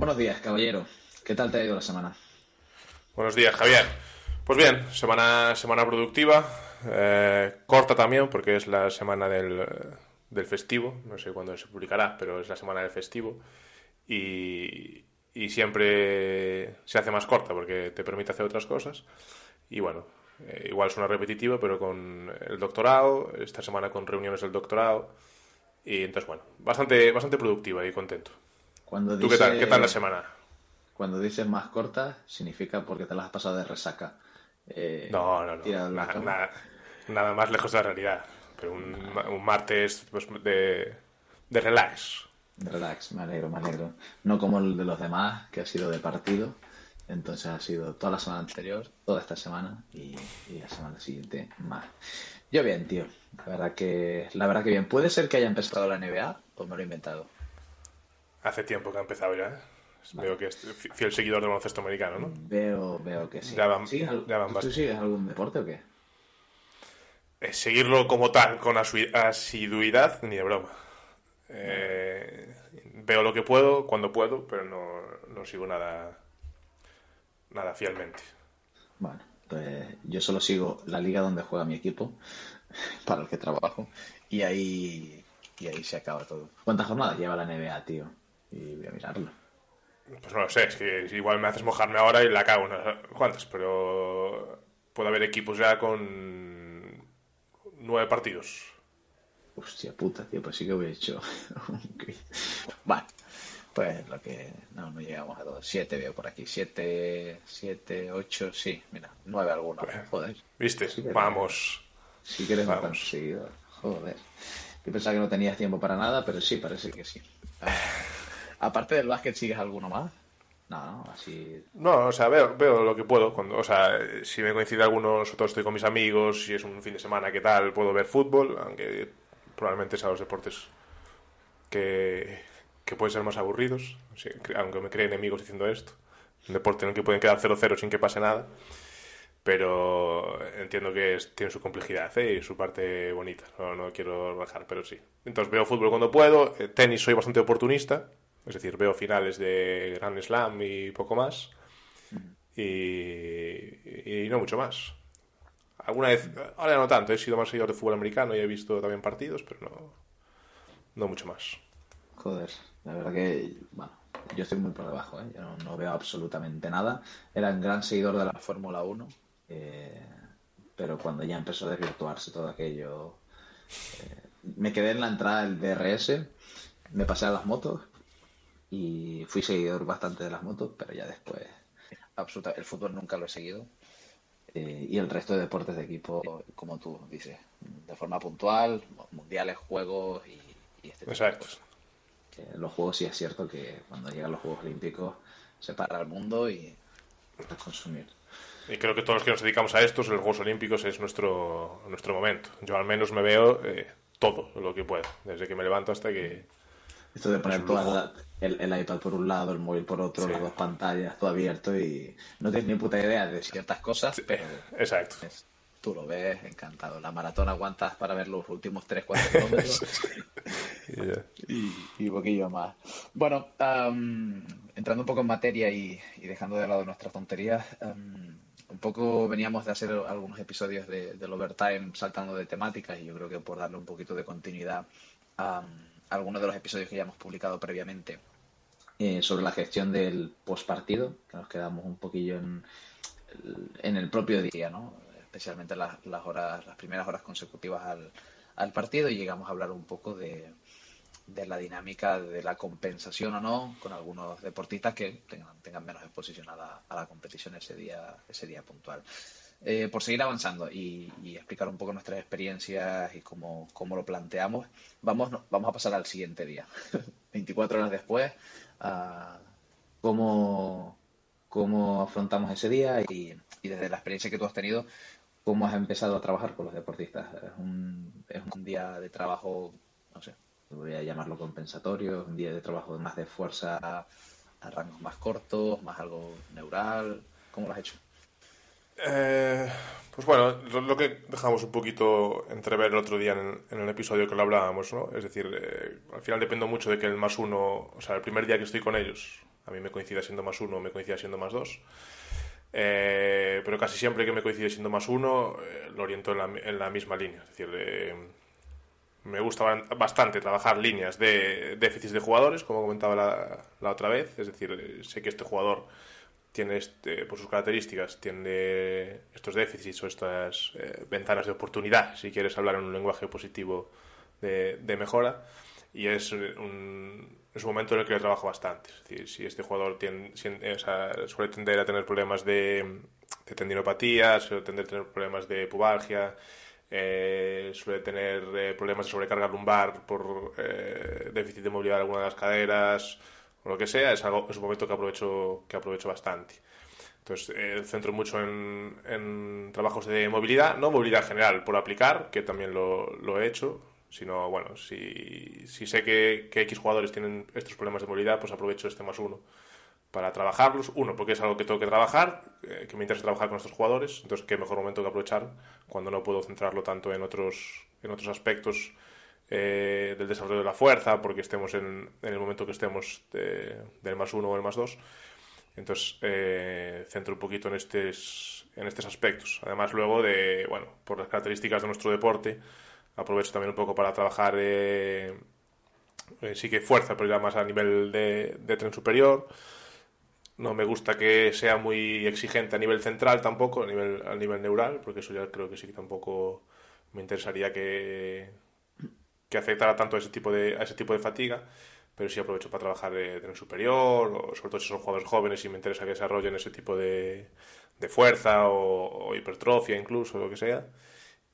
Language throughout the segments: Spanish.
Buenos días, caballero. ¿Qué tal te ha ido la semana? Buenos días, Javier. Pues bien, semana, semana productiva, eh, corta también porque es la semana del, del, festivo, no sé cuándo se publicará, pero es la semana del festivo y, y siempre se hace más corta porque te permite hacer otras cosas y bueno, eh, igual suena repetitivo, pero con el doctorado, esta semana con reuniones del doctorado y entonces bueno, bastante, bastante productiva y contento. Cuando ¿Tú qué tal? ¿Qué tal la semana? Cuando dices más corta, significa porque te la has pasado de resaca. Eh, no, no, no. Nada, nada, más lejos de la realidad. Pero un, un martes pues, de, de relax. Relax, me alegro, me alegro. No como el de los demás, que ha sido de partido. Entonces ha sido toda la semana anterior, toda esta semana y, y, la semana siguiente más. Yo bien, tío. La verdad que, la verdad que bien. ¿Puede ser que haya empezado la NBA o me lo he inventado? Hace tiempo que ha empezado ya. ¿eh? Vale. Veo que es fiel seguidor del baloncesto americano, ¿no? Veo, veo que sí. Ya van ¿Tú sigues algún deporte o qué? Eh, seguirlo como tal, con asiduidad, ni de broma. Eh, veo lo que puedo, cuando puedo, pero no, no sigo nada, nada fielmente. Bueno, pues yo solo sigo la liga donde juega mi equipo, para el que trabajo, y ahí, y ahí se acaba todo. ¿Cuántas jornadas lleva la NBA, tío? Y voy a mirarlo. Pues no lo sé, es que igual me haces mojarme ahora y la cago unas cuantas, pero puede haber equipos ya con nueve partidos. Hostia puta, tío, pues sí que hubiera hecho. bueno, pues lo que. No, no llegamos a todos. Siete veo por aquí. Siete, siete, ocho, sí, mira, nueve. Pues, Joder. ¿Viste? Sí que Vamos. Sí que eres Vamos. Joder. Yo pensaba que no tenías tiempo para nada, pero sí, parece que sí. Ah. Aparte del básquet, ¿sigues alguno más? No, así. No, o sea, veo, lo que puedo. Cuando, o sea, si me coincide alguno, sobre estoy con mis amigos, si es un fin de semana, ¿qué tal? Puedo ver fútbol, aunque probablemente sean los deportes que, que pueden ser más aburridos, aunque me creen enemigos diciendo esto. Un deporte en el que pueden quedar 0-0 sin que pase nada. Pero entiendo que tiene su complejidad ¿eh? y su parte bonita. No, no quiero bajar, pero sí. Entonces veo fútbol cuando puedo. eh, Tenis soy bastante oportunista. Es decir, veo finales de Grand Slam y poco más. Y, y no mucho más. Alguna vez, ahora no tanto, he sido más seguidor de fútbol americano y he visto también partidos, pero no, no mucho más. Joder, la verdad que, bueno, yo estoy muy por debajo, ¿eh? Yo no, no veo absolutamente nada. Era un gran seguidor de la Fórmula 1, eh, pero cuando ya empezó a desvirtuarse todo aquello, eh, me quedé en la entrada del DRS, me pasé a las motos y fui seguidor bastante de las motos, pero ya después, absoluta, el fútbol nunca lo he seguido. Eh, y el resto de deportes de equipo, como tú dices, de forma puntual, mundiales, juegos y, y este tipo de Exacto. cosas. Que los juegos sí es cierto que cuando llegan los Juegos Olímpicos se para el mundo y a consumir. Y creo que todos los que nos dedicamos a estos, los Juegos Olímpicos, es nuestro, nuestro momento. Yo al menos me veo eh, todo lo que puedo, desde que me levanto hasta que... Esto de poner toda la- el, el iPad por un lado, el móvil por otro, Sí. las dos pantallas, todo abierto y no tienes ni puta idea de ciertas cosas, Sí, pero Exacto. es- tú lo ves encantado. La maratón aguantas para ver los últimos 3-4 kilómetros Y ya. y, un poquillo más. Bueno, entrando un poco en materia y, y dejando de lado nuestras tonterías, un poco veníamos de hacer algunos episodios de, del Overtime saltando de temáticas y yo creo que por darle un poquito de continuidad algunos de los episodios que ya hemos publicado previamente eh, sobre la gestión del postpartido, que nos quedamos un poquillo en, en el propio día, ¿no? Especialmente las, las horas, las primeras horas consecutivas al, al partido y llegamos a hablar un poco de, de la dinámica de la compensación o no con algunos deportistas que tengan, tengan menos exposición a la, a la competición ese día, ese día puntual. Eh, por seguir avanzando y, y explicar un poco nuestras experiencias y cómo, cómo lo planteamos, vamos, vamos a pasar al siguiente día. 24 horas después, a cómo, cómo afrontamos ese día y, desde la experiencia que tú has tenido, cómo has empezado a trabajar con los deportistas. Es un, es un día de trabajo, no sé, voy a llamarlo compensatorio, un día de trabajo más de fuerza a rangos más cortos, más algo neural. ¿Cómo lo has hecho? Eh, pues bueno, lo, que dejamos un poquito entrever el otro día en, en el episodio que lo hablábamos, ¿no? Es decir, eh, al final dependo mucho de que el más uno, o sea, el primer día que estoy con ellos, a mí me coincida siendo más uno o me coincida siendo más dos. Eh, pero casi siempre que me coincide siendo más uno, lo oriento en la, en la, misma línea. Es decir, me gusta bastante trabajar líneas de déficits de jugadores, como comentaba la, la otra vez. Es decir, sé que este jugador tiene, este, por sus características, tiene estos déficits o estas eh, ventanas de oportunidad, si quieres hablar en un lenguaje positivo de, de mepora. Y es un, es un momento en el que yo trabajo bastante. Es decir, si este jugador tiene, o sea, suele tender a tener problemas de, de tendinopatía, suele tender a tener problemas de pubalgia, eh, suele tener eh, problemas de sobrecarga lumbar por eh, déficit de movilidad de alguna de las caderas o lo que sea, es, algo, es un momento que aprovecho, que aprovecho bastante. Entonces, eh, centro mucho en, trabajos de movilidad, no movilidad general por aplicar, que también lo, lo he hecho, sino, bueno, si, si sé que, que, X jugadores tienen estos problemas de movilidad, pues aprovecho este más uno para trabajarlos. Uno, porque es algo que tengo que trabajar, eh, que me interesa trabajar con estos jugadores, entonces qué mejor momento que aprovechar cuando no puedo centrarlo tanto en otros, en otros aspectos eh, del desarrollo de la fuerza, porque estemos en, en el momento que estemos de, del más uno o el más dos. Entonces, eh, centro un poquito en estos, en estos aspectos. Además, luego de, bueno, por las características de nuestro deporte, aprovecho también un poco para trabajar eh, eh, sí que fuerza, pero ya más a nivel de, de, tren superior. No me gusta que sea muy exigente a nivel central tampoco, a nivel, a nivel neural, porque eso ya creo que sí que tampoco me interesaría que, que afectara tanto a ese tipo de, a ese tipo de fatiga. Pero sí aprovecho para trabajar de tren superior, o sobre todo si son jugadores jóvenes y me interesa que desarrollen ese tipo de, de fuerza o, hipertrofia incluso, lo que sea.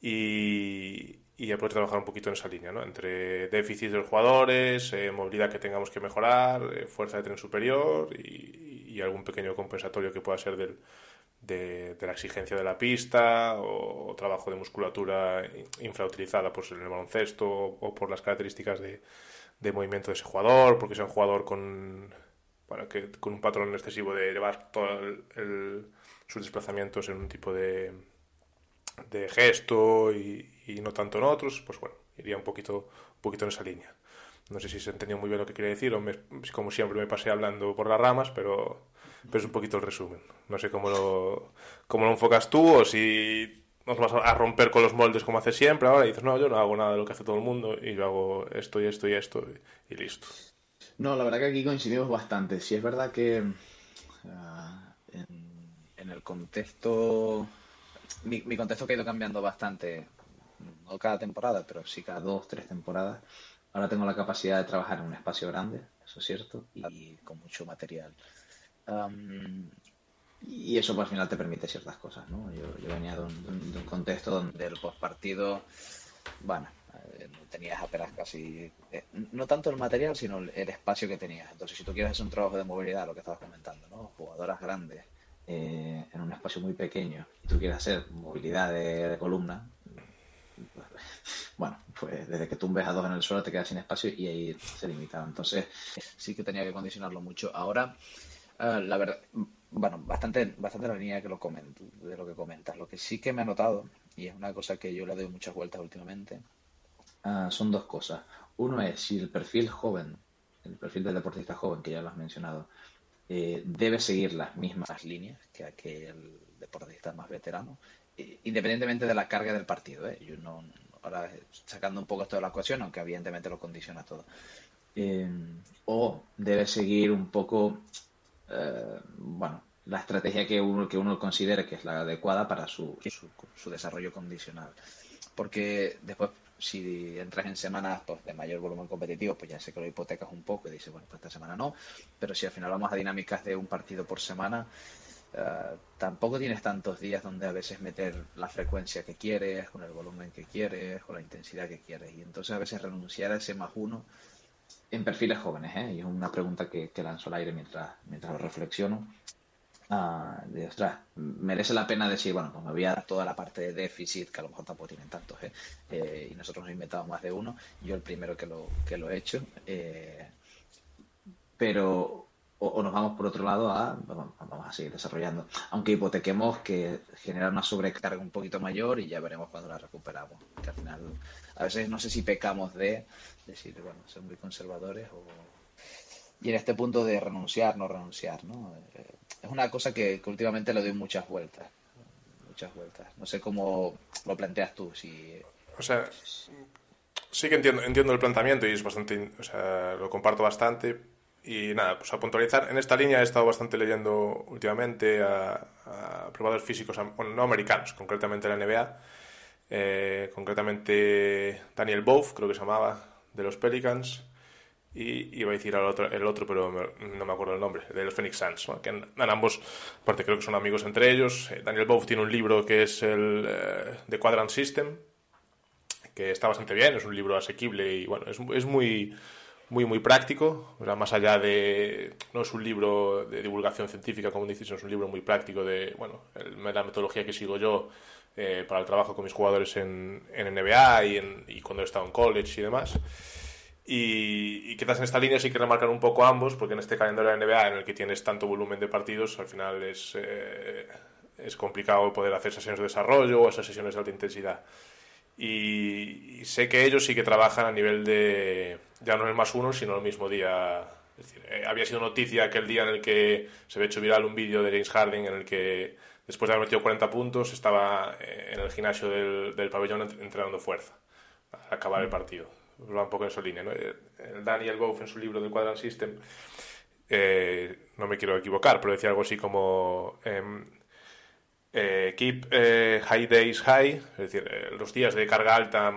Y, y ya poder trabajar un poquito en esa línea, ¿no? Entre déficits de los jugadores, eh, movilidad que tengamos que mejorar, eh, fuerza de tren superior y, algún pequeño compensatorio que pueda ser del, de, la exigencia de la pista o, trabajo de musculatura infrautilizada pues, en el baloncesto o, por las características de, de, movimiento de ese jugador, porque sea un jugador con, bueno, que, con un patrón excesivo de llevar todos sus desplazamientos en un tipo de, de gesto y, y no tanto en otros, pues bueno, iría un poquito, un poquito en esa línea. No sé si se entendió muy bien lo que quería decir o me, como siempre me pasé hablando por las ramas, pero, pero es un poquito el resumen. No sé cómo lo, cómo lo enfocas tú o si nos vas a romper con los moldes como haces siempre ahora y dices, no, yo no hago nada de lo que hace todo el mundo y yo hago esto y esto y esto y, listo. No, la verdad que aquí coincidimos bastante. Si es verdad que uh, en, el contexto, mi, mi contexto ha ido cambiando bastante no cada temporada, pero sí cada dos, tres temporadas. Ahora tengo la capacidad de trabajar en un espacio grande, eso es cierto, y con mucho material. Um, y eso pues, al final te permite ciertas cosas, ¿no? Yo, yo venía de un, contexto donde el postpartido, bueno, eh, tenías apenas casi, eh, no tanto el material, sino el, espacio que tenías. Entonces, si tú quieres hacer un trabajo de movilidad, lo que estabas comentando, ¿no? Jugadoras grandes, eh, en un espacio muy pequeño, y tú quieres hacer movilidad de, columna, bueno, pues desde que tumbes a dos en el suelo te quedas sin espacio y ahí se limitaba. Entonces sí que tenía que condicionarlo mucho. Ahora, uh, la verdad, bueno, bastante, bastante la línea que lo comento, de lo que comentas. Lo que sí que me ha notado, y es una cosa que yo le doy muchas vueltas últimamente, uh, son dos cosas. Uno es si el perfil joven, el perfil del deportista joven, que ya lo has mencionado, eh, debe seguir las mismas líneas que aquel deportista más veterano independientemente de la carga del partido. ¿eh? Yo no, ahora sacando un poco esto de la ecuación, aunque evidentemente lo condiciona todo. Eh, o debe seguir un poco, eh, bueno, la estrategia que uno, que uno considere que es la adecuada para su, su, su desarrollo condicional. Porque después, si entras en semanas pues, de mayor volumen competitivo, pues ya sé que lo hipotecas un poco y dices, bueno, pues esta semana no. Pero si al final vamos a dinámicas de un partido por semana, Uh, tampoco tienes tantos días donde a veces meter la frecuencia que quieres, con el volumen que quieres, con la intensidad que quieres. Y entonces a veces renunciar a ese más uno en perfiles jóvenes, ¿eh? y es una pregunta que, que, lanzo al aire mientras, mientras lo reflexiono. Uh, de ostras, merece la pena decir, bueno, pues me voy a dar toda la parte de déficit, que a lo mejor tampoco tienen tantos, ¿eh? Eh, y nosotros nos inventamos más de uno, yo el primero que lo, que lo he hecho, eh, pero o, o, nos vamos por otro lado a vamos, vamos, a seguir desarrollando. Aunque hipotequemos que genera una sobrecarga un poquito mayor y ya veremos cuando la recuperamos. Que al final, a veces no sé si pecamos de decir, bueno, ser muy conservadores o, y en este punto de renunciar, no renunciar, ¿no? Eh, es una cosa que, últimamente le doy muchas vueltas, muchas vueltas. No sé cómo lo planteas tú, si... O sea, sí que entiendo, entiendo el planteamiento y es bastante, o sea, lo comparto bastante. Y nada, pues a puntualizar, en esta línea he estado bastante leyendo últimamente a, a probadores físicos, no americanos, concretamente la NBA, eh, concretamente Daniel Bove, creo que se llamaba, de los Pelicans, y iba a decir el otro, el otro pero no me acuerdo el nombre, de los Phoenix Suns, que en, ambos, aparte creo que son amigos entre ellos. Eh, Daniel Bove tiene un libro que es el eh, The Quadrant System, que está bastante bien, es un libro asequible y bueno, es, es muy muy muy práctico, más allá de no es un libro de divulgación científica como dices, es un libro muy práctico de bueno, la metodología que sigo yo eh, para el trabajo con mis jugadores en, NBA y, en, y cuando he estado en college y demás. Y, y, quizás en esta línea sí que remarcar un poco ambos, porque en este calendario de NBA en el que tienes tanto volumen de partidos, al final es, eh, es complicado poder hacer sesiones de desarrollo o esas sesiones de alta intensidad. Y, sé que ellos sí que trabajan a nivel de, ya no en el más uno, sino el mismo día. Es decir, eh, había sido noticia aquel día en el que se había hecho viral un vídeo de James Harden en el que después de haber metido 40 puntos estaba eh, en el gimnasio del, del pabellón entrenando fuerza para acabar el partido va un poco en esa línea. Eh, Daniel Boff en su libro del Quadrant System, eh, no me quiero equivocar, pero decía algo así como em, eh, keep high days high, es decir, los días de carga alta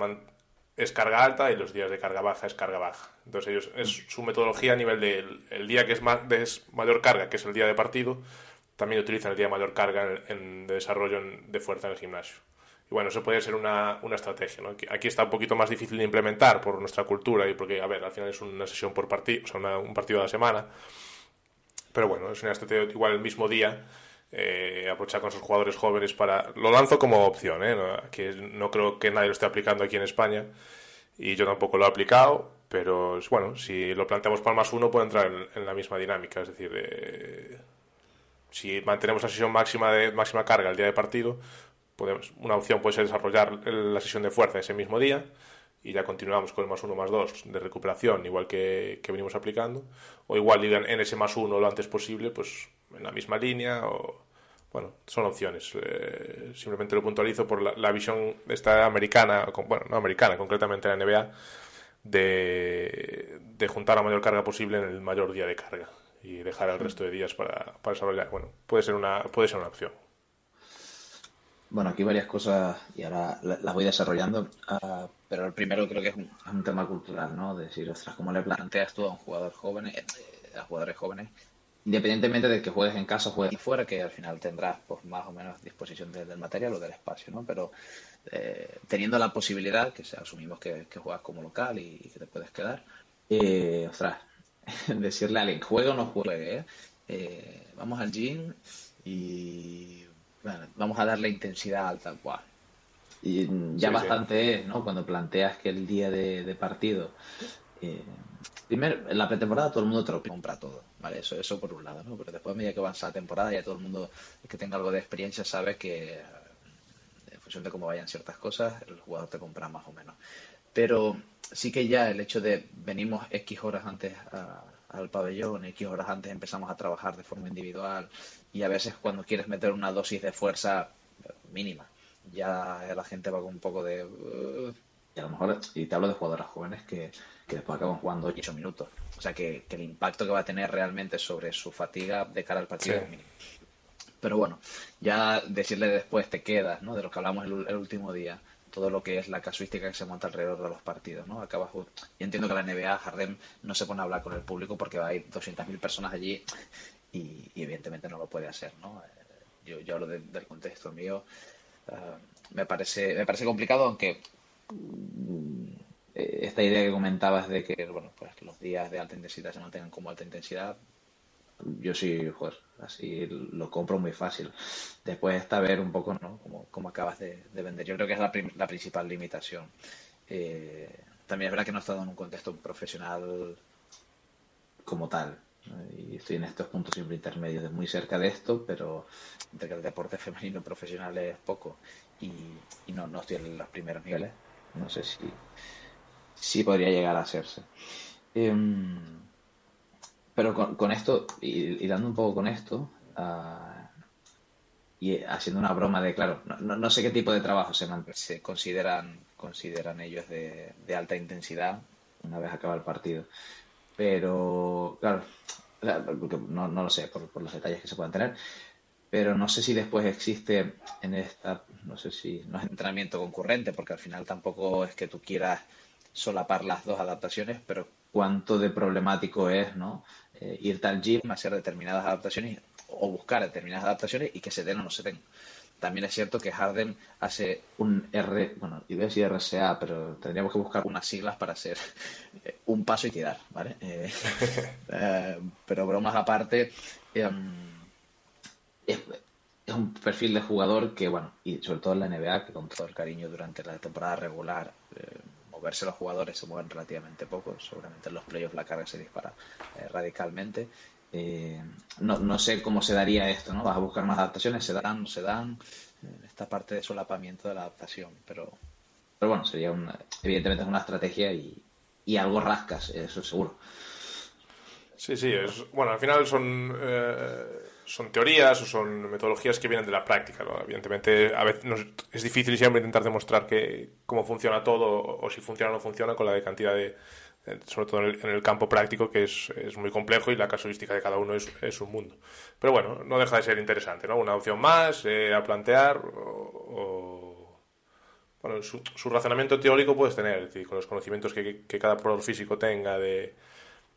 es carga alta y los días de carga baja es carga baja. Entonces ellos es su metodología a nivel del el día que es, más, de mayor carga, que es el día de partido, también utilizan el día de mayor carga en, de desarrollo de fuerza en el gimnasio. Y bueno, eso puede ser una, una estrategia. ¿no? Aquí está un poquito más difícil de implementar por nuestra cultura y porque, a ver, al final es una sesión por partido, o sea, un partido a la semana. Pero bueno, es una estrategia igual el mismo día. Eh, aprovechar con sus jugadores jóvenes para... Lo lanzo como opción, ¿eh? Que no creo que nadie lo esté aplicando aquí en España y yo tampoco lo he aplicado, pero bueno, si lo planteamos para el más uno puede entrar en, la misma dinámica, es decir, eh, si mantenemos la sesión máxima de máxima carga el día de partido, una opción puede ser desarrollar la sesión de fuerza ese mismo día y ya continuamos con el más uno más dos de recuperación, igual que, venimos aplicando, o igual en ese más uno lo antes posible, pues en la misma línea, o bueno, son opciones. Eh, simplemente lo puntualizo por la, visión esta americana, bueno, no americana, concretamente la NBA, de, de, juntar la mayor carga posible en el mayor día de carga y dejar el resto de días para, para desarrollar. Bueno, puede ser una, puede ser una opción. Bueno, aquí varias cosas y ahora las voy desarrollando, uh, pero el primero creo que es un, tema cultural, ¿no? De decir, ostras, ¿cómo le planteas tú a un jugador joven, eh, a jugadores jóvenes, independientemente de que juegues en casa o juegues fuera, que al final tendrás pues, más o menos disposición del material o del espacio, ¿no? Pero eh, teniendo la posibilidad, que asumimos que, que, juegas como local y, que te puedes quedar, eh, ostras, decirle a alguien, juegue o no juegue, ¿eh? eh vamos al gym y vamos a darle intensidad alta. cual Y ya bastante es, ¿no? Cuando planteas que el día de, partido. Eh, primero, en la pretemporada todo el mundo te lo compra todo, ¿vale? Eso, eso por un lado, ¿no? Pero después, a medida que avanza la temporada, ya todo el mundo que tenga algo de experiencia sabe que eh, en función de cómo vayan ciertas cosas, el jugador te compra más o menos. Pero sí que ya el hecho de venimos X horas antes al pabellón, X horas antes empezamos a trabajar de forma individual, y a veces cuando quieres meter una dosis de fuerza mínima, ya la gente va con un poco de... Y a lo mejor, y te hablo de jugadoras jóvenes que, después acaban jugando 8 minutos. O sea que, el impacto que va a tener realmente sobre su fatiga de cara al partido es mínimo. Pero bueno, ya decirle después te quedas, ¿no? De lo que hablamos el, último día, todo lo que es la casuística que se monta alrededor de los partidos, ¿no? Acabas, y entiendo que la NBA, Harden, no se pone a hablar con el público porque hay 200.000 personas allí y, evidentemente no lo puede hacer, ¿no? Eh, yo, hablo del contexto mío. Eh, me, parece, me parece complicado, aunque mm, esta idea que comentabas de que bueno, pues los días de alta intensidad se mantengan como alta intensidad, yo sí, joder, así lo compro muy fácil. Después está ver un poco, ¿no? Cómo, acabas de, vender. Yo creo que es la, la principal limitación. Eh, también es verdad que no he estado en un contexto profesional como tal. Y estoy en estos puntos siempre intermedios, de muy cerca de esto, pero entre que el deporte femenino profesional es poco y, no, no estoy en los primeros niveles, no sé si, si podría llegar a hacerse. Em, pero con, esto, y, dando un poco con esto, ah, y haciendo una broma de, claro, no, sé qué tipo de trabajo se, se consideran, consideran ellos de, alta intensidad una vez acaba el partido. Pero, claro, no, no lo sé por, por los detalles que se puedan tener, pero no sé si después existe en esta, no sé si no es entrenamiento concurrente, porque al final tampoco es que tú quieras solapar las dos adaptaciones, pero cuánto de problemático es, ¿no? Eh, irte al gym, hacer determinadas adaptaciones o buscar determinadas adaptaciones y que se den o no se den. También es cierto que Harden hace un R, bueno, iba a decir RCA, pero tendríamos que buscar unas siglas para hacer eh, un paso y tirar, ¿vale? Eh, pero bromas aparte, em, es, un perfil de jugador que, bueno, y sobre todo en la NBA, que con todo el cariño durante la temporada regular, eh, moverse los jugadores se mueven relativamente poco, seguramente en los playoffs la carga se dispara eh, radicalmente. Eh, no, no, sé cómo se daría esto, ¿no? Vas a buscar más adaptaciones, se dan, no se dan, en esta parte de solapamiento de la adaptación, pero, pero bueno, sería una, evidentemente una estrategia y, y algo rascas, eso seguro. Sí, sí, es, bueno, al final son son teorías o son metodologías que vienen de la práctica. ¿no? Evidentemente, a veces es difícil siempre intentar demostrar que cómo funciona todo o, si funciona o no funciona con la cantidad de, sobre todo en el, campo práctico, que es, es, muy complejo y la casuística de cada uno es, es, un mundo. Pero bueno, no deja de ser interesante, ¿no? Una opción más eh, a plantear o, bueno, su, su, razonamiento teórico puedes tener, con los conocimientos que, cada probador físico tenga de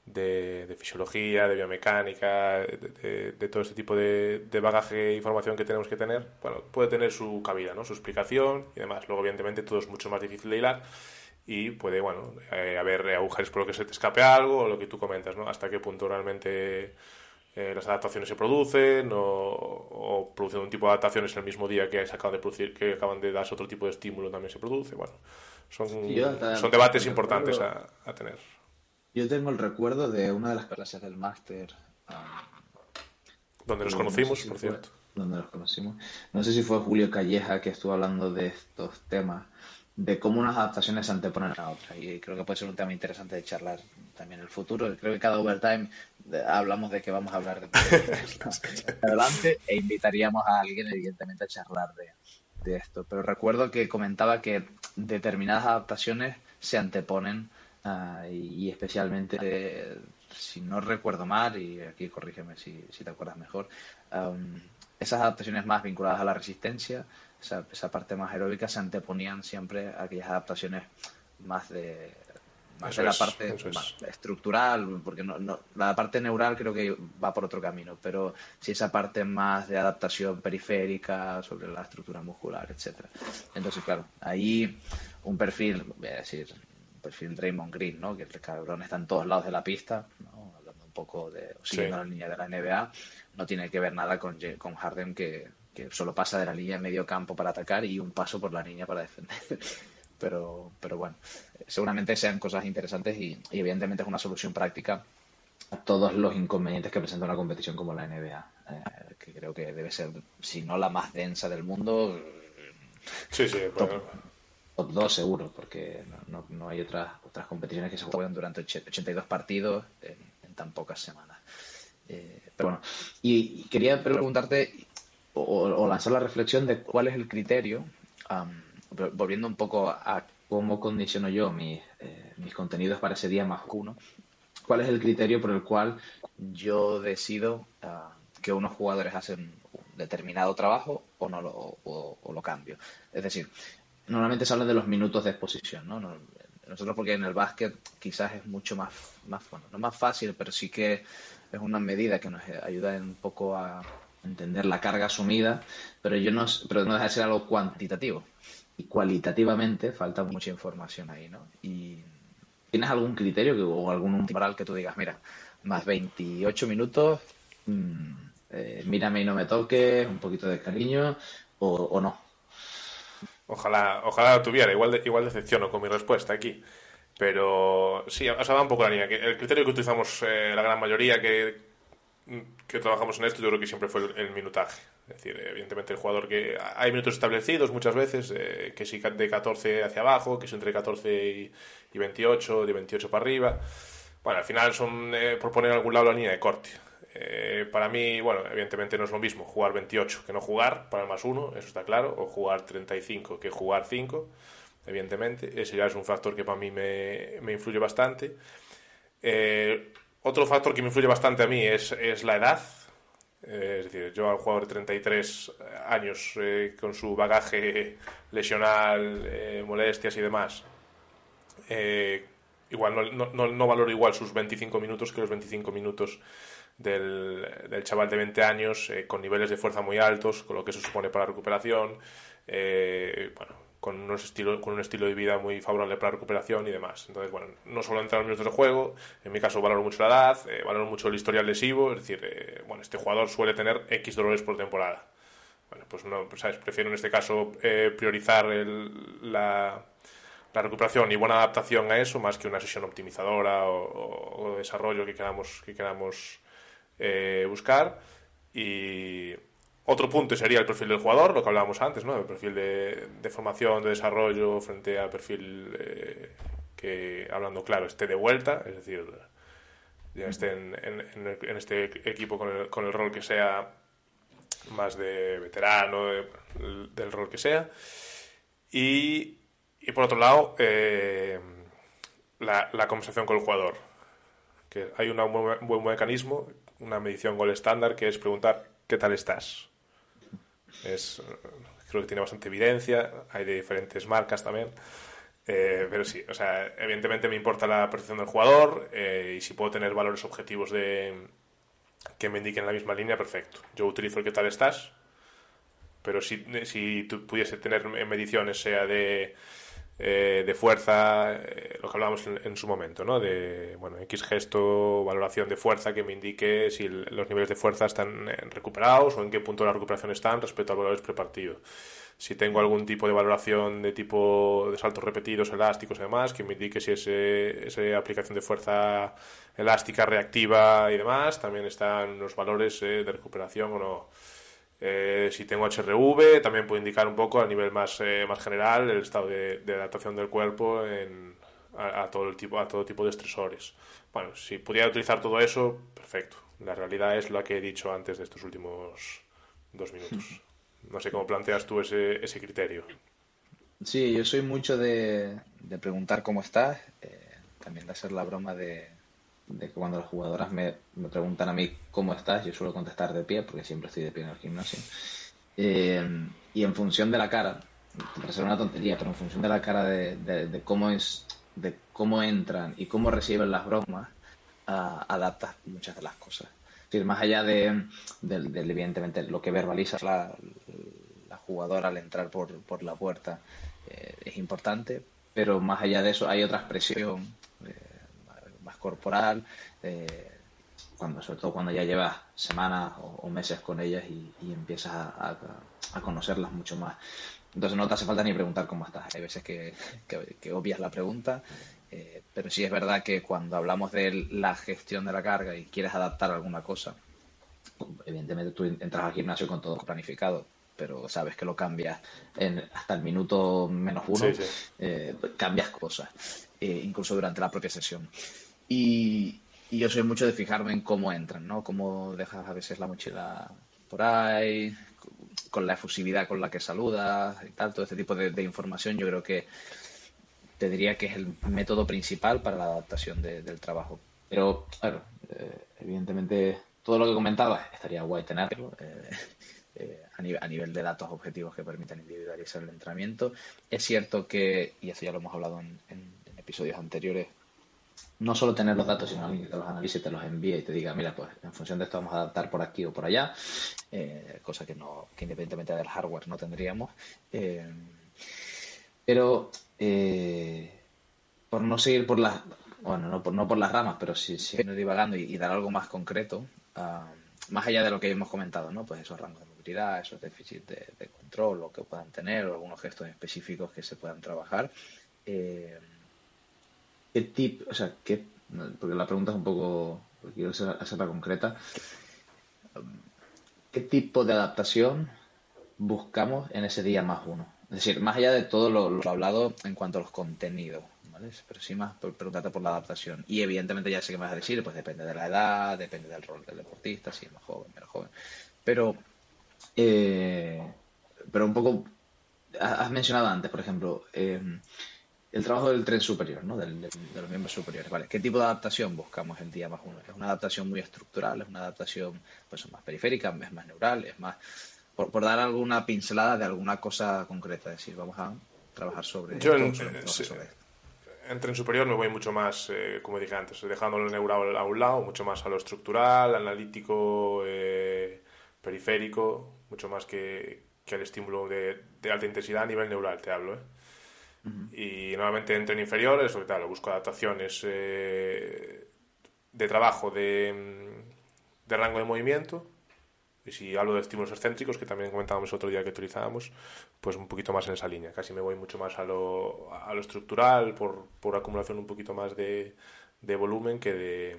de, fisiología, de biomecánica, de, todo este tipo de, bagaje e información que tenemos que tener, bueno, puede tener su cabida, ¿no? Su explicación y demás. Luego, evidentemente, todo es mucho más difícil de hilar y puede, bueno, eh, haber agujeros por lo que se te escape algo o lo que tú comentas, ¿no? Hasta qué punto realmente eh, las adaptaciones se producen o, producen un tipo de adaptaciones el mismo día que acaban de producir, que acaban de darse otro tipo de estímulo también se produce. Bueno, son, son debates importantes a tener. Yo tengo el recuerdo de una de las clases del máster. donde nos conocimos, por cierto. Donde nos conocimos. No sé si fue Julio Calleja que estuvo hablando de estos temas, de cómo unas adaptaciones se anteponen a otras. Y creo que puede ser un tema interesante de charlar también en el futuro. Creo que cada overtime hablamos de que vamos a hablar de, adelante e invitaríamos a alguien, evidentemente, a charlar de, de esto. Pero recuerdo que comentaba que determinadas adaptaciones se anteponen Ah, y, especialmente, si no recuerdo mal, y aquí corrígeme si, si te acuerdas mejor, esas adaptaciones más vinculadas a la resistencia, esa, esa parte más aeróbica, se anteponían siempre a aquellas adaptaciones más de, más de la parte estructural, porque no, no, la parte neural creo que va por otro camino, pero si esa parte más de adaptación periférica sobre la estructura muscular, etcétera. Entonces, claro, ahí un perfil, voy a decir, perfil Raymond Green, ¿no? Que el cabrón está en todos lados de la pista, ¿no? Hablando un poco de, siguiendo la línea de la NBA, no tiene que ver nada con, con Harden que, que solo pasa de la línea de medio campo para atacar y un paso por la línea para defender. pero, pero bueno, seguramente sean cosas interesantes y, evidentemente es una solución práctica a todos los inconvenientes que presenta una competición como la NBA, eh, que creo que debe ser, si no la más densa del mundo, sí, sí, top 2 seguro, porque no, no, hay otras, otras competiciones que se juegan durante 82 partidos en, tan pocas semanas. Eh, pero bueno, y, quería preguntarte o, lanzar la reflexión de cuál es el criterio, volviendo un poco a cómo condiciono yo mis, eh, mis contenidos para ese día más uno, cuál es el criterio por el cual yo decido ah, que unos jugadores hacen determinado trabajo o no lo, o lo cambio. Es decir, normalmente se habla de los minutos de exposición, ¿no? Nosotros porque en el básquet quizás es mucho más, más bueno, no más fácil, pero sí que es una medida que nos ayuda un poco a entender la carga asumida, pero yo no, pero no deja de ser algo cuantitativo. Y cualitativamente falta mucha información ahí, ¿no? Y ¿tienes algún criterio o algún umbral que tú digas, mira, más 28 minutos, mmm, mírame y no me toques, un poquito de cariño, o no? Ojalá, ojalá lo tuviera, igual, igual decepciono con mi respuesta aquí. Pero sí, o sea, va un poco la línea. El criterio que utilizamos eh, la gran mayoría que, que trabajamos en esto, yo creo que siempre fue el, minutaje. Es decir, evidentemente el jugador que... Hay minutos establecidos muchas veces, eh, que si de 14 hacia abajo, que si entre 14 y, 28, de 28 para arriba. Bueno, al final son, eh, por poner algún lado, la línea de corte. Eh, para mí, bueno, evidentemente no es lo mismo jugar 28 que no jugar para el más uno, eso está claro, o jugar 35 que jugar 5, evidentemente. Ese ya es un factor que para mí me, me influye bastante. Eh, otro factor que me influye bastante a mí es, es la edad. Eh, es decir, yo al jugador de 33 años eh, con su bagaje lesional, molestias y demás, igual no, no, no, valoro igual sus 25 minutos que los 25 minutos del, chaval de 20 años con niveles de fuerza muy altos, con lo que eso supone para la recuperación. bueno, con, unos estilos, con un estilo de vida muy favorable para la recuperación y demás. Entonces, bueno, no solo entrar en los minutos de juego, en mi caso valoro mucho la edad, eh, valoro mucho el historial lesivo, es decir, eh, bueno, este jugador suele tener X dolores por temporada. Bueno, pues no, pues, ¿sabes? Prefiero en este caso eh, priorizar el, la, la, recuperación y buena adaptación a eso más que una sesión optimizadora o, o desarrollo que queramos, que queramos eh, buscar. Y otro punto sería el perfil del jugador, lo que hablábamos antes, ¿no? El perfil de, formación, de desarrollo, frente al perfil eh, que, hablando claro, esté de vuelta, es decir, ya esté en, en, en este equipo con el, rol que sea más de veterano, de, del rol que sea. Y, y por otro lado, eh, la, la, conversación con el jugador. Que hay un buen, buen mecanismo, una medición gol estándar, que es preguntar ¿qué tal estás? Es, creo que tiene bastante evidencia, hay de diferentes marcas también. Eh, pero sí, o sea, evidentemente me importa la percepción del jugador eh, y si puedo tener valores objetivos de que me indiquen la misma línea, perfecto. Yo utilizo el qué tal estás, pero si, si tú pudiese tener mediciones, sea de eh, de fuerza, eh, lo que hablábamos en, en, su momento, ¿no? De, bueno, X gesto, valoración de fuerza que me indique si los niveles de fuerza están recuperados o en qué punto de la recuperación están respecto a valores prepartido. Si tengo algún tipo de valoración de tipo de saltos repetidos, elásticos y demás, que me indique si ese, esa aplicación de fuerza elástica, reactiva y demás, también están los valores eh, de recuperación o no. Eh, si tengo HRV, también puedo indicar un poco a nivel más, eh, más general el estado de, de adaptación del cuerpo en, a, a, todo el tipo, a todo tipo de estresores. Bueno, si pudiera utilizar todo eso, perfecto. La realidad es la que he dicho antes de estos últimos dos minutos. No sé cómo planteas tú ese, ese criterio. Sí, yo soy mucho de, de preguntar cómo estás, eh, también de hacer la broma de, de que cuando las jugadoras me, me, preguntan a mí cómo estás, yo suelo contestar de pie, porque siempre estoy de pie en el gimnasio. Eh, y en función de la cara, parece una tontería, pero en función de la cara de, de, cómo es, de cómo entran y cómo reciben las bromas, uh, adaptas muchas de las cosas. Es decir, más allá de, de, evidentemente lo que verbaliza la, la, jugadora al entrar por, por la puerta eh, es importante, pero más allá de eso hay otra expresión corporal, eh, cuando, sobre todo cuando ya llevas semanas o, o meses con ellas y, y empiezas a, a, a, conocerlas mucho más. Entonces no te hace falta ni preguntar cómo estás. Hay veces que, que, que obvias la pregunta, eh, pero sí es verdad que cuando hablamos de la gestión de la carga y quieres adaptar alguna cosa, evidentemente tú entras al gimnasio con todo planificado, pero sabes que lo cambias en, hasta el minuto menos uno, sí, sí. Eh, cambias cosas, eh, incluso durante la propia sesión. Y, yo soy mucho de fijarme en cómo entran, ¿no? Cómo dejas a veces la mochila por ahí, con la efusividad con la que saludas y tal, todo este tipo de, información yo creo que te diría que es el método principal para la adaptación de, del trabajo. Pero, claro, eh, evidentemente todo lo que comentaba estaría guay tenerlo. Eh, eh, a, nivel, de datos objetivos que permitan individualizar el entrenamiento. Es cierto que, y eso ya lo hemos hablado en, en episodios anteriores, no solo tener los datos, sino alguien que te los analice te los envíe y te diga, mira, pues en función de esto vamos a adaptar por aquí o por allá, eh, cosa que, no, que independientemente del hardware no tendríamos. Eh, pero eh, por no seguir por las, bueno, no por, no por las ramas, pero sí, sí divagando y, dar algo más concreto, uh, más allá de lo que hemos comentado, ¿no? Pues esos rangos de movilidad, esos déficits de, de control, lo que puedan tener, o algunos gestos específicos que se puedan trabajar. ¿Qué tip, o sea, qué, porque la pregunta es un poco, quiero hacerla concreta, ¿qué tipo de adaptación buscamos en ese día más uno? Es decir, más allá de todo lo, lo hablado en cuanto a los contenidos, ¿vale? Pero sí más preguntarte por la adaptación. Y evidentemente ya sé que me vas a decir, pues depende de la edad, depende del rol del deportista, si es más joven, menos joven. Pero, eh, pero un poco, has mencionado antes, por ejemplo, em, el trabajo del tren superior, ¿no? de los miembros superiores. ¿vale? ¿Qué tipo de adaptación buscamos el día más uno? ¿Es una adaptación muy estructural? ¿Es una adaptación pues, más periférica? ¿Es más neural? ¿Es más...? Por, por dar alguna pincelada de alguna cosa concreta, es decir, vamos a trabajar sobre, Yo en, tren superior me voy mucho más, eh, como dije antes, dejándolo neural a un lado, mucho más a lo estructural, analítico, eh, periférico, mucho más que, que el estímulo de, alta intensidad a nivel neural, te hablo. ¿eh? Y nuevamente en tren inferior, eso tal, busco adaptaciones eh, de trabajo de, de rango de movimiento y si hablo de estímulos excéntricos, que también comentábamos otro día que utilizábamos, pues un poquito más en esa línea. Casi me voy mucho más a lo, a lo estructural, por, por acumulación un poquito más de, de volumen que de,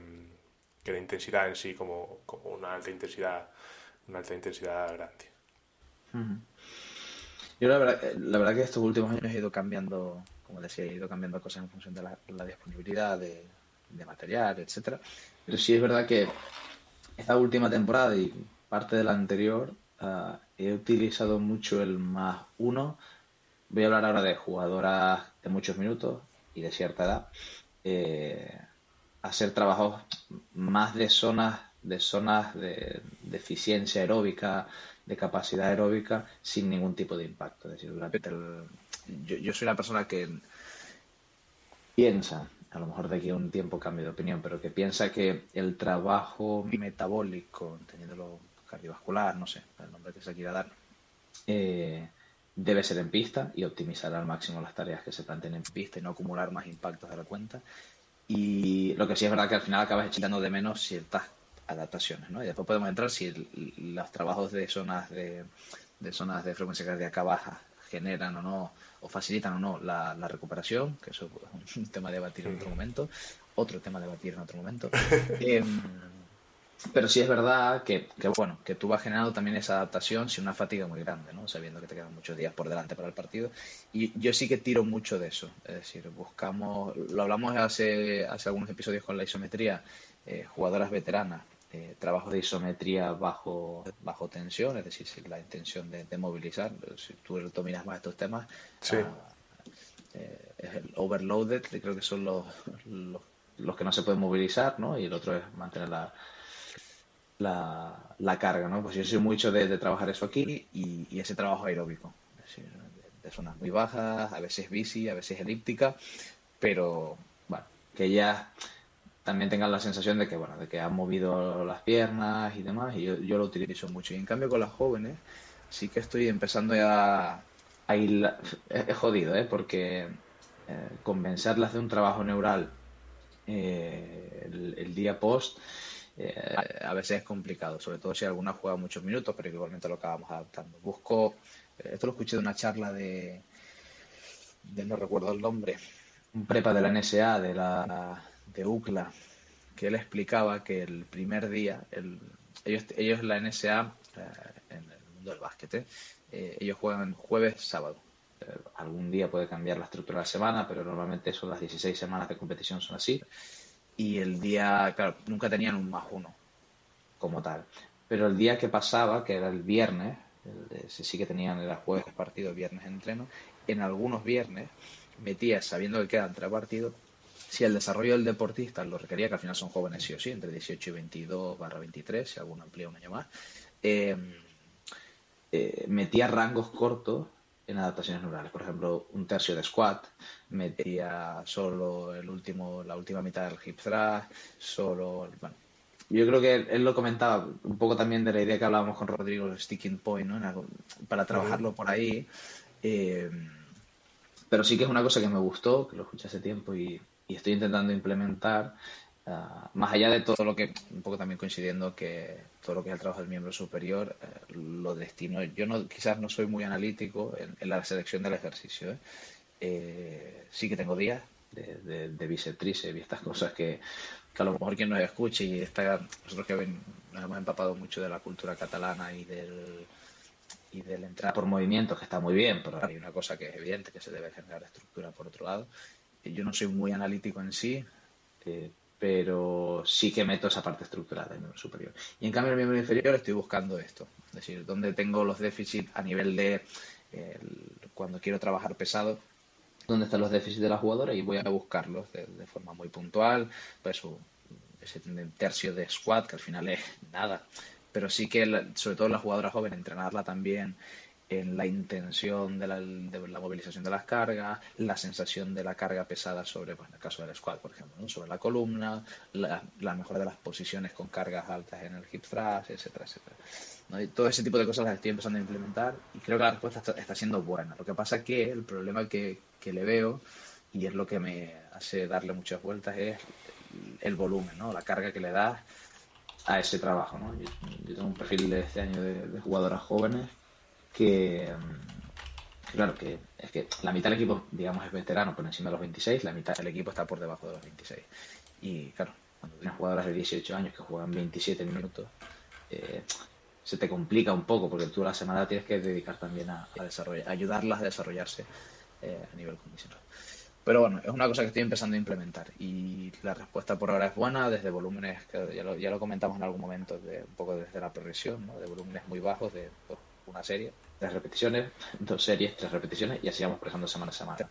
que de intensidad en sí, como, como una alta intensidad, una alta intensidad grande. Yo la verdad, que estos últimos años he ido cambiando, como decía, he ido cambiando cosas en función de la, disponibilidad de, de material, etcétera. Pero sí es verdad que esta última temporada y parte de la anterior, ah, he utilizado mucho el más uno. Voy a hablar ahora de jugadoras de muchos minutos y de cierta edad. Eh, hacer trabajos más de zonas de zonas de, eficiencia aeróbica, de capacidad aeróbica, sin ningún tipo de impacto. Es decir, yo, yo soy una persona que piensa a lo mejor de aquí a un tiempo cambio de opinión, pero que piensa que el trabajo metabólico, teniéndolo cardiovascular, no sé, el nombre que se quiera dar, eh, debe ser en pista y optimizar al máximo las tareas que se planteen en pista y no acumular más impactos de la cuenta. Y lo que sí es verdad que al final acabas echando de menos ciertas adaptaciones, ¿no? Y después podemos entrar si los trabajos de zonas de, zonas de frecuencia cardíaca baja generan o no, o facilitan o no la, recuperación, que eso es un tema de debatir en otro momento, otro tema de debatir en otro momento. Pero sí es verdad que, bueno, que tú vas generando también esa adaptación sin una fatiga muy grande, ¿no? Sabiendo que te quedan muchos días por delante para el partido. Y yo sí que tiro mucho de eso. Es decir, buscamos, lo hablamos hace, hace algunos episodios con la isometría, eh, jugadoras veteranas, eh, trabajos de isometría bajo, bajo tensión, es decir, la intención de, movilizar. Si tú dominas más estos temas, sí. Ah, eh, es el overloaded, que creo que son los, los, los que no se pueden movilizar, ¿no? Y el otro es mantener la la, carga, ¿no? Pues yo soy mucho de, trabajar eso aquí y, ese trabajo aeróbico. de, zonas muy bajas, a veces bici, a veces elíptica, pero bueno, que ya también tengan la sensación de que, bueno, de que han movido las piernas y demás, y yo, lo utilizo mucho. Y en cambio con las jóvenes sí que estoy empezando ya a ir... Es, jodido, ¿eh? Porque eh, convencerlas de un trabajo neural eh, el día post eh, a veces es complicado, sobre todo si alguna juega muchos minutos, pero igualmente lo acabamos adaptando. Busco, esto lo escuché de una charla de no recuerdo el nombre, un prepa de la NSA, de la de UCLA, que él explicaba que el primer día, el, ellos, ellos la NSA, eh, en el mundo del básquet, ellos juegan jueves, sábado. algún día puede cambiar la estructura de la semana, pero normalmente son las 16 semanas de competición son así y el día, claro, nunca tenían un más uno como tal. Pero el día que pasaba, que era el viernes, el sí que tenían, el jueves partido, viernes entreno, en algunos viernes metías, sabiendo que quedan tres partidos, si el desarrollo del deportista lo requería, que al final son jóvenes sí o sí, entre 18 y 22 barra 23, si alguno amplía un año más, eh, eh, metía rangos cortos en adaptaciones neurales. Por ejemplo, un tercio de squat, metía solo el último, la última mitad del hip thrust, solo, bueno, yo creo que él lo comentaba un poco también de la idea que hablábamos con Rodrigo, el sticking point, ¿no? para trabajarlo por ahí. Eh, pero sí que es una cosa que me gustó, que lo escuché hace tiempo y, y estoy intentando implementar Ah, más allá de todo lo que, un poco también coincidiendo que todo lo que es el trabajo del miembro superior, eh, lo destino, yo no, quizás no soy muy analítico en, la selección del ejercicio. ¿eh? Eh, sí que tengo días de, de, de y estas cosas que, a lo mejor quien nos escuche y está, nosotros que nos hemos empapado mucho de la cultura catalana y del y del entrar por movimientos, que está muy bien, pero hay una cosa que es evidente, que se debe generar estructura por otro lado, yo no soy muy analítico en sí, eh, pero sí que meto esa parte estructural del miembro superior. Y en cambio, en el miembro inferior estoy buscando esto, es decir, donde tengo los déficits a nivel de cuando quiero trabajar pesado, dónde están los déficits de la jugadora y voy a buscarlos de, forma muy puntual, pues ese tercio de squat que al final es nada, pero sí que sobre todo la jugadora joven entrenarla también en la intención de la, movilización de las cargas, la sensación de la carga pesada sobre, pues en el caso del squat, por ejemplo, sobre la columna, la, mejora de las posiciones con cargas altas en el hip thrust, etcétera, etcétera. Y todo ese tipo de cosas las estoy empezando a implementar y creo que la respuesta está, siendo buena. Lo que pasa que el problema que, que, le veo, y es lo que me hace darle muchas vueltas, es el, volumen, ¿no? la carga que le das a ese trabajo. ¿no? Yo, tengo un perfil de este año de, jugadoras jóvenes que, mm, claro, que es que la mitad del equipo, digamos, es veterano por encima de los 26, la mitad del equipo está por debajo de los 26. Y claro, cuando tienes jugadoras de 18 años que juegan 27 minutos, eh, se te complica un poco porque tú la semana tienes que dedicar también a, ayudarlas a desarrollarse eh, a nivel condicional. Pero bueno, es una cosa que estoy empezando a implementar y la respuesta por ahora es buena desde volúmenes, que ya lo, ya lo comentamos en algún momento, de, un poco desde la progresión, ¿no? de volúmenes muy bajos, de pues, una serie, tres repeticiones, dos series, tres repeticiones y así vamos progresando semana a semana.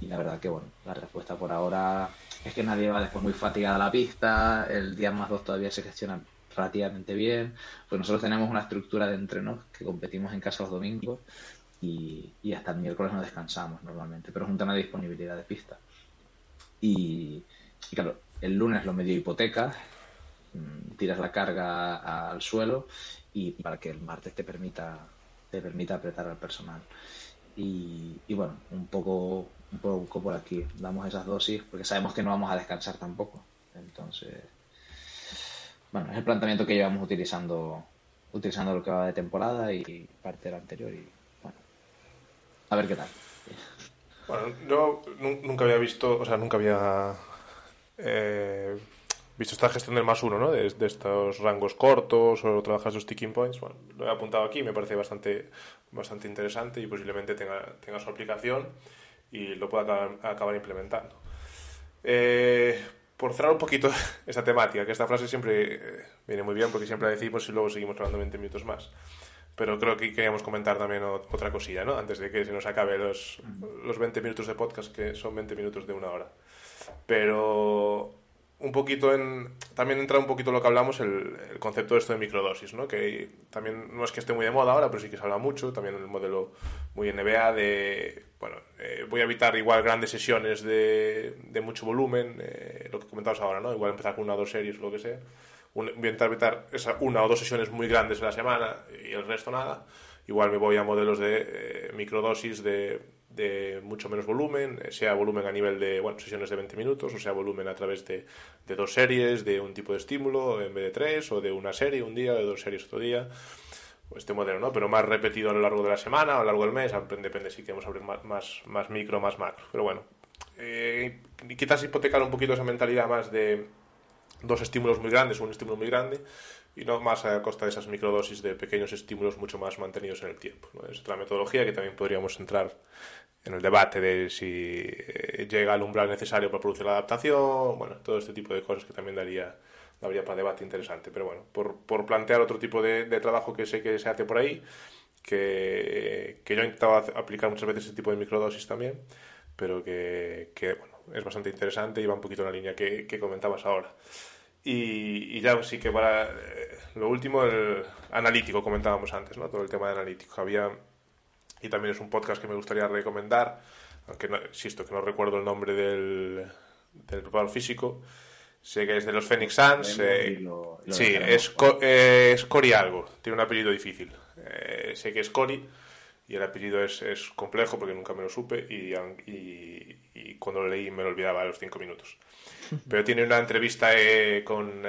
Y la verdad que bueno, la respuesta por ahora es que nadie va después muy fatigada a la pista, el día más dos todavía se gestiona relativamente bien, pues nosotros tenemos una estructura de entrenos que competimos en casa los domingos y, hasta el miércoles no descansamos normalmente, pero es un tema de disponibilidad de pista. Y, claro, el lunes lo medio hipoteca, mm, tiras la carga al suelo y para que el martes te permita te permita apretar al personal. Y, bueno, un poco, un poco por aquí. Damos esas dosis porque sabemos que no vamos a descansar tampoco. Entonces, bueno, es el planteamiento que llevamos utilizando utilizando lo que va de temporada y parte del anterior y bueno, a ver qué tal. Bueno, yo nunca había visto, o sea, nunca había eh, visto esta gestión del más uno, ¿no? De, estos rangos cortos o trabajas los sticking points. Bueno, lo he apuntado aquí, me parece bastante, bastante interesante y posiblemente tenga, tenga su aplicación y lo pueda acabar, acabar implementando. Eh, por cerrar un poquito esta temática, que esta frase siempre eh, viene muy bien porque siempre la decimos y luego seguimos hablando 20 minutos más. Pero creo que queríamos comentar también otra cosilla, ¿no? Antes de que se nos acabe los, los 20 minutos de podcast, que son 20 minutos de una hora. Pero un poquito en. También entra un poquito lo que hablamos, el, el, concepto de esto de microdosis, ¿no? Que también no es que esté muy de moda ahora, pero sí que se habla mucho. También el modelo muy NBA de. Bueno, eh, voy a evitar igual grandes sesiones de, de mucho volumen, eh, lo que comentabas ahora, ¿no? Igual empezar con una o dos series lo que sea. voy a evitar esa una o dos sesiones muy grandes en la semana y el resto nada. Igual me voy a modelos de eh, microdosis de de mucho menos volumen, eh, sea volumen a nivel de bueno, sesiones de 20 minutos, o sea volumen a través de, de, dos series, de un tipo de estímulo en vez de tres, o de una serie un día, o de dos series otro día. Este modelo, ¿no? Pero más repetido a lo largo de la semana, a lo largo del mes, depende si queremos abrir más, más, más micro, más macro. Pero bueno, eh, quizás hipotecar un poquito esa mentalidad más de dos estímulos muy grandes o un estímulo muy grande y no más a costa de esas microdosis de pequeños estímulos mucho más mantenidos en el tiempo. Es otra metodología que también podríamos entrar en el debate de si eh, llega al umbral necesario para producir la adaptación, bueno, todo este tipo de cosas que también daría, daría para debate interesante. Pero bueno, por, por plantear otro tipo de, de, trabajo que sé que se hace por ahí, que, que yo he intentado aplicar muchas veces ese tipo de microdosis también, pero que, que bueno, es bastante interesante y va un poquito en la línea que, que comentabas ahora. Y, y, ya sí que para eh, lo último, el analítico, comentábamos antes, ¿no? Todo el tema de analítico. Había y también es un podcast que me gustaría recomendar, aunque no, insisto que no recuerdo el nombre del, del preparador físico. Sé que es de los Phoenix Suns. Eh, sí, es, eh, es Cory algo, tiene un apellido difícil. Eh, sé que es Cory y el apellido es, es, complejo porque nunca me lo supe y, y, y, cuando lo leí me lo olvidaba a los cinco minutos. Pero tiene una entrevista con,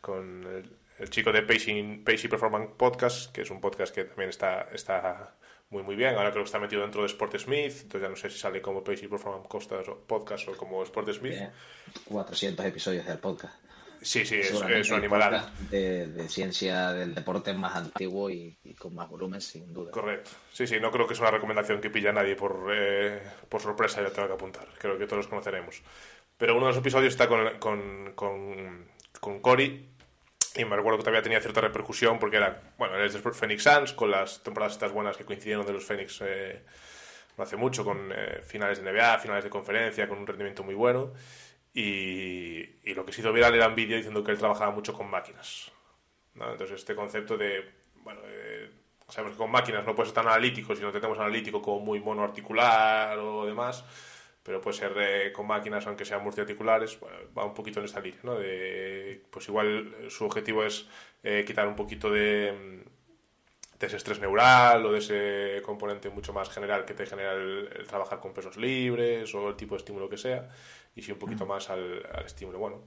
con el, el, chico de Pacing, Pacey Performance Podcast, que es un podcast que también está, está muy muy bien. Ahora creo que está metido dentro de Sport Smith, entonces ya no sé si sale como Pacey Performance Podcast o Podcast o como Sport Smith. 400 episodios del podcast. Sí, sí, es, es un animal de, de, ciencia del deporte más antiguo y, con más volumen, sin duda. Correcto. Sí, sí, no creo que es una recomendación que pilla a nadie por, eh, por sorpresa, ya tengo que apuntar. Creo que todos los conoceremos. Pero uno de los episodios está con, con, con, con Cory y me recuerdo que todavía tenía cierta repercusión porque era, bueno, es de Phoenix Suns con las temporadas estas buenas que coincidieron de los Phoenix eh, no hace mucho, con eh, finales de NBA, finales de conferencia, con un rendimiento muy bueno. Y, lo que se hizo viral era un vídeo diciendo que él trabajaba mucho con máquinas. ¿no? Entonces, este concepto de, bueno, eh, sabemos que con máquinas no puede ser tan analítico si no tenemos analítico como muy monoarticular o demás pero puede ser eh, con máquinas, aunque sean multiarticulares, va un poquito en esta línea, ¿no? De, pues igual su objetivo es eh, quitar un poquito de, de, ese estrés neural o de ese componente mucho más general que te genera el, trabajar con pesos libres o el tipo de estímulo que sea, y sí un poquito más al, estímulo. Bueno,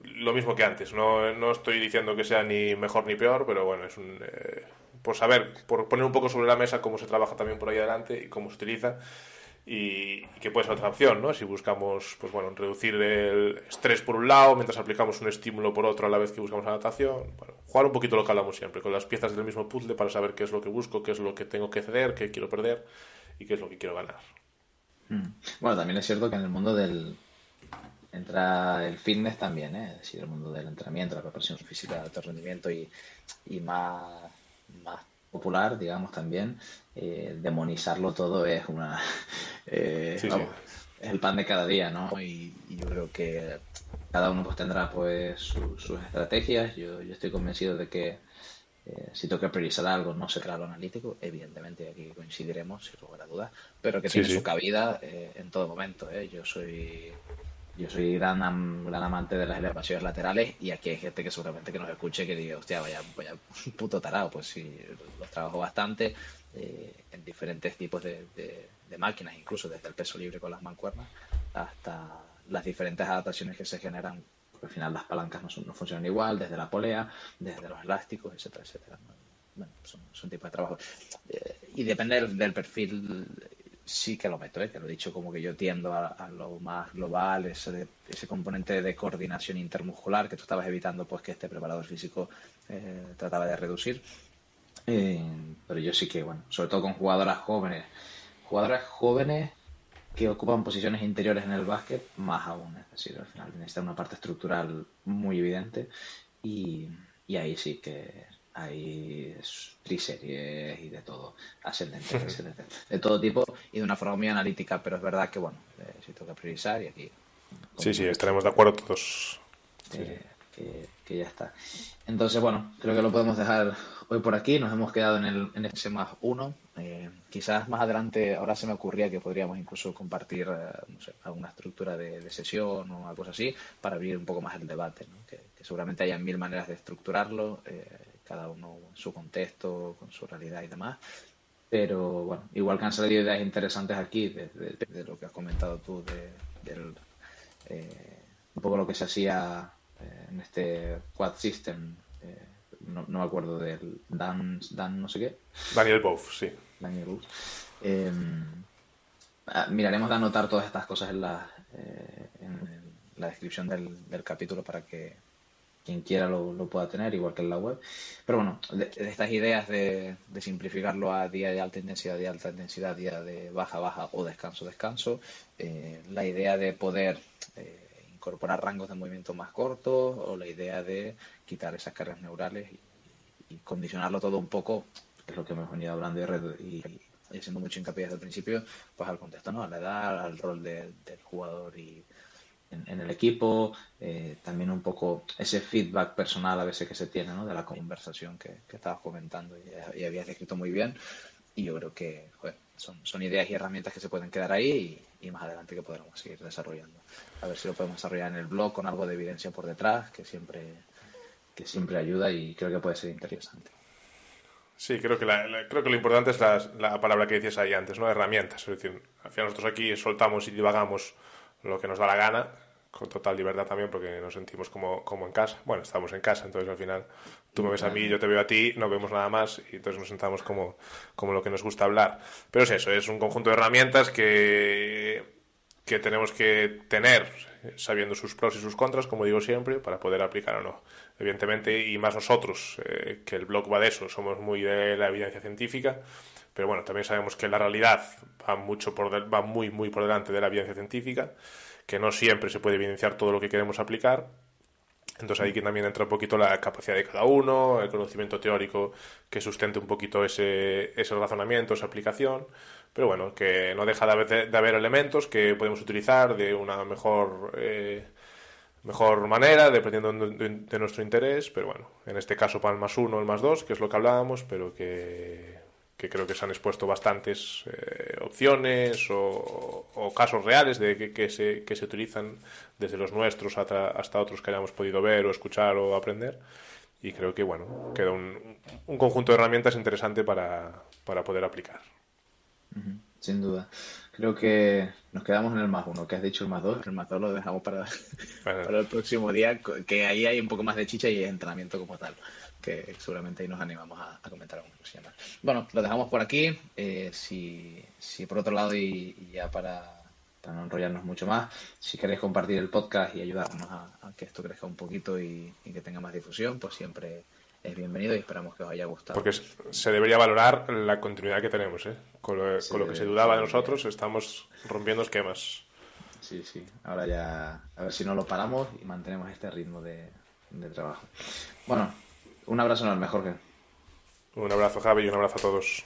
lo mismo que antes, no, no, estoy diciendo que sea ni mejor ni peor, pero bueno, es un... Eh, por saber, por poner un poco sobre la mesa cómo se trabaja también por ahí adelante y cómo se utiliza y, que puede ser otra opción, ¿no? Si buscamos, pues bueno, reducir el estrés por un lado, mientras aplicamos un estímulo por otro a la vez que buscamos adaptación, bueno, jugar un poquito lo que hablamos siempre, con las piezas del mismo puzzle para saber qué es lo que busco, qué es lo que tengo que ceder, qué quiero perder y qué es lo que quiero ganar. Mm. Bueno, también es cierto que en el mundo del entra el fitness también, ¿eh? es decir, el mundo del entrenamiento, la preparación física, el alto rendimiento y, y más, más popular, digamos también, eh, demonizarlo todo es una eh, es el pan de cada día, ¿no? Y, yo creo que cada uno pues tendrá pues sus estrategias. Yo, yo, estoy convencido de que eh, si toca priorizar algo no será lo analítico, evidentemente aquí coincidiremos sin lugar a dudas, pero que tiene su cabida en todo momento. Yo soy yo soy gran, gran amante de las elevaciones laterales y aquí hay gente que seguramente que nos escuche que diga, hostia, vaya, vaya puto tarado. Pues sí, los trabajo bastante eh, en diferentes tipos de, máquinas, incluso desde el peso libre con las mancuernas hasta las diferentes adaptaciones que se generan. Porque al final las palancas no, funcionan igual, desde la polea, desde los elásticos, etcétera, etcétera. Bueno, son, son tipos de trabajo. Eh, y depende del perfil sí que lo meto, ¿eh? lo he dicho como que yo tiendo a, lo más global, ese, ese componente de coordinación intermuscular que tú estabas evitando, pues que este preparador físico eh, trataba de reducir. Eh, pero yo sí que, bueno, sobre todo con jugadoras jóvenes, jugadoras jóvenes que ocupan posiciones interiores en el básquet, más aún, es decir, al final necesita una parte estructural muy evidente y, y ahí sí que hay triseries y de todo, ascendentes, de todo tipo y de una forma muy analítica, pero es verdad que, bueno, eh, si toca priorizar y aquí... Sí, sí, estaremos de acuerdo todos. que, ya está. Entonces, bueno, creo que lo podemos dejar hoy por aquí. Nos hemos quedado en el, en ese más uno. Eh, quizás más adelante, ahora se me ocurría que podríamos incluso compartir eh, no sé, alguna estructura de, sesión o algo así para abrir un poco más el debate. Que, seguramente haya mil maneras de estructurarlo cada uno en su contexto, con su realidad y demás. Pero bueno, igual que han salido ideas interesantes aquí, de, lo que has comentado tú, de, del, eh, un poco lo que se hacía eh, en este Quad System, eh, no, no, me acuerdo del Dan, Dan no sé qué. Daniel Boff, sí. Daniel Boff. Ah, miraremos de anotar todas estas cosas en la, en la descripción del, del capítulo para que quien quiera lo, lo, pueda tener, igual que en la web. Pero bueno, de, estas ideas de, simplificarlo a día de alta intensidad, día de alta intensidad, día de baja, baja o descanso, descanso, eh, la idea de poder eh, incorporar rangos de movimiento más cortos o la idea de quitar esas cargas neurales y, condicionarlo todo un poco, que es lo que hemos venido hablando y, y, haciendo mucho hincapié desde el principio, pues al contexto, ¿no? A la edad, al rol del jugador y en, el equipo, eh, también un poco ese feedback personal a veces que se tiene ¿no? de la conversación que, que estabas comentando y, habías descrito muy bien. Y yo creo que son, son ideas y herramientas que se pueden quedar ahí y, más adelante que podremos seguir desarrollando. A ver si lo podemos desarrollar en el blog con algo de evidencia por detrás, que siempre, que siempre ayuda y creo que puede ser interesante. Sí, creo que, creo que lo importante es la, la, palabra que decías ahí antes, ¿no? Herramientas. Es decir, al final nosotros aquí soltamos y divagamos lo que nos da la gana, con total libertad también, porque nos sentimos como, como en casa. Bueno, estamos en casa, entonces al final tú me ves a mí, yo te veo a ti, no vemos nada más y entonces nos sentamos como, como lo que nos gusta hablar. Pero es eso, es un conjunto de herramientas que que tenemos que tener sabiendo sus pros y sus contras, como digo siempre, para poder aplicar o no. Evidentemente, y más nosotros, eh, que el blog va de eso, somos muy de la evidencia científica, pero bueno, también sabemos que la realidad va, mucho por va muy, muy por delante de la evidencia científica, que no siempre se puede evidenciar todo lo que queremos aplicar. Entonces ahí que también entra un poquito la capacidad de cada uno, el conocimiento teórico que sustente un poquito ese, ese razonamiento, esa aplicación pero bueno, que no deja de haber, elementos que podemos utilizar de una mejor, eh, mejor manera, dependiendo de, nuestro interés, pero bueno, en este caso para el más uno, el más dos, que es lo que hablábamos, pero que, creo que se han expuesto bastantes eh, opciones o, casos reales de que, se, que se utilizan desde los nuestros hasta, hasta otros que hayamos podido ver o escuchar o aprender y creo que bueno queda un, un conjunto de herramientas interesante para, para poder aplicar. Sin duda. Creo que nos quedamos en el más uno, que has dicho el más dos. El más dos lo dejamos para, para el próximo día, que ahí hay un poco más de chicha y entrenamiento como tal, que seguramente ahí nos animamos a, comentar alguna cosilla Bueno, lo dejamos por aquí. Eh, si, si por otro lado, y, ya para, para, no enrollarnos mucho más, si queréis compartir el podcast y ayudarnos a, que esto crezca un poquito y que tenga más difusión, pues siempre es bienvenido y esperamos que os haya gustado. Porque se debería valorar la continuidad que tenemos, ¿eh? Con lo, que se dudaba de nosotros, estamos rompiendo esquemas. Sí, sí. Ahora ya, a ver si no lo paramos y mantenemos este ritmo de, trabajo. Bueno, un abrazo enorme, Jorge. Un abrazo, Javi, y un abrazo a todos.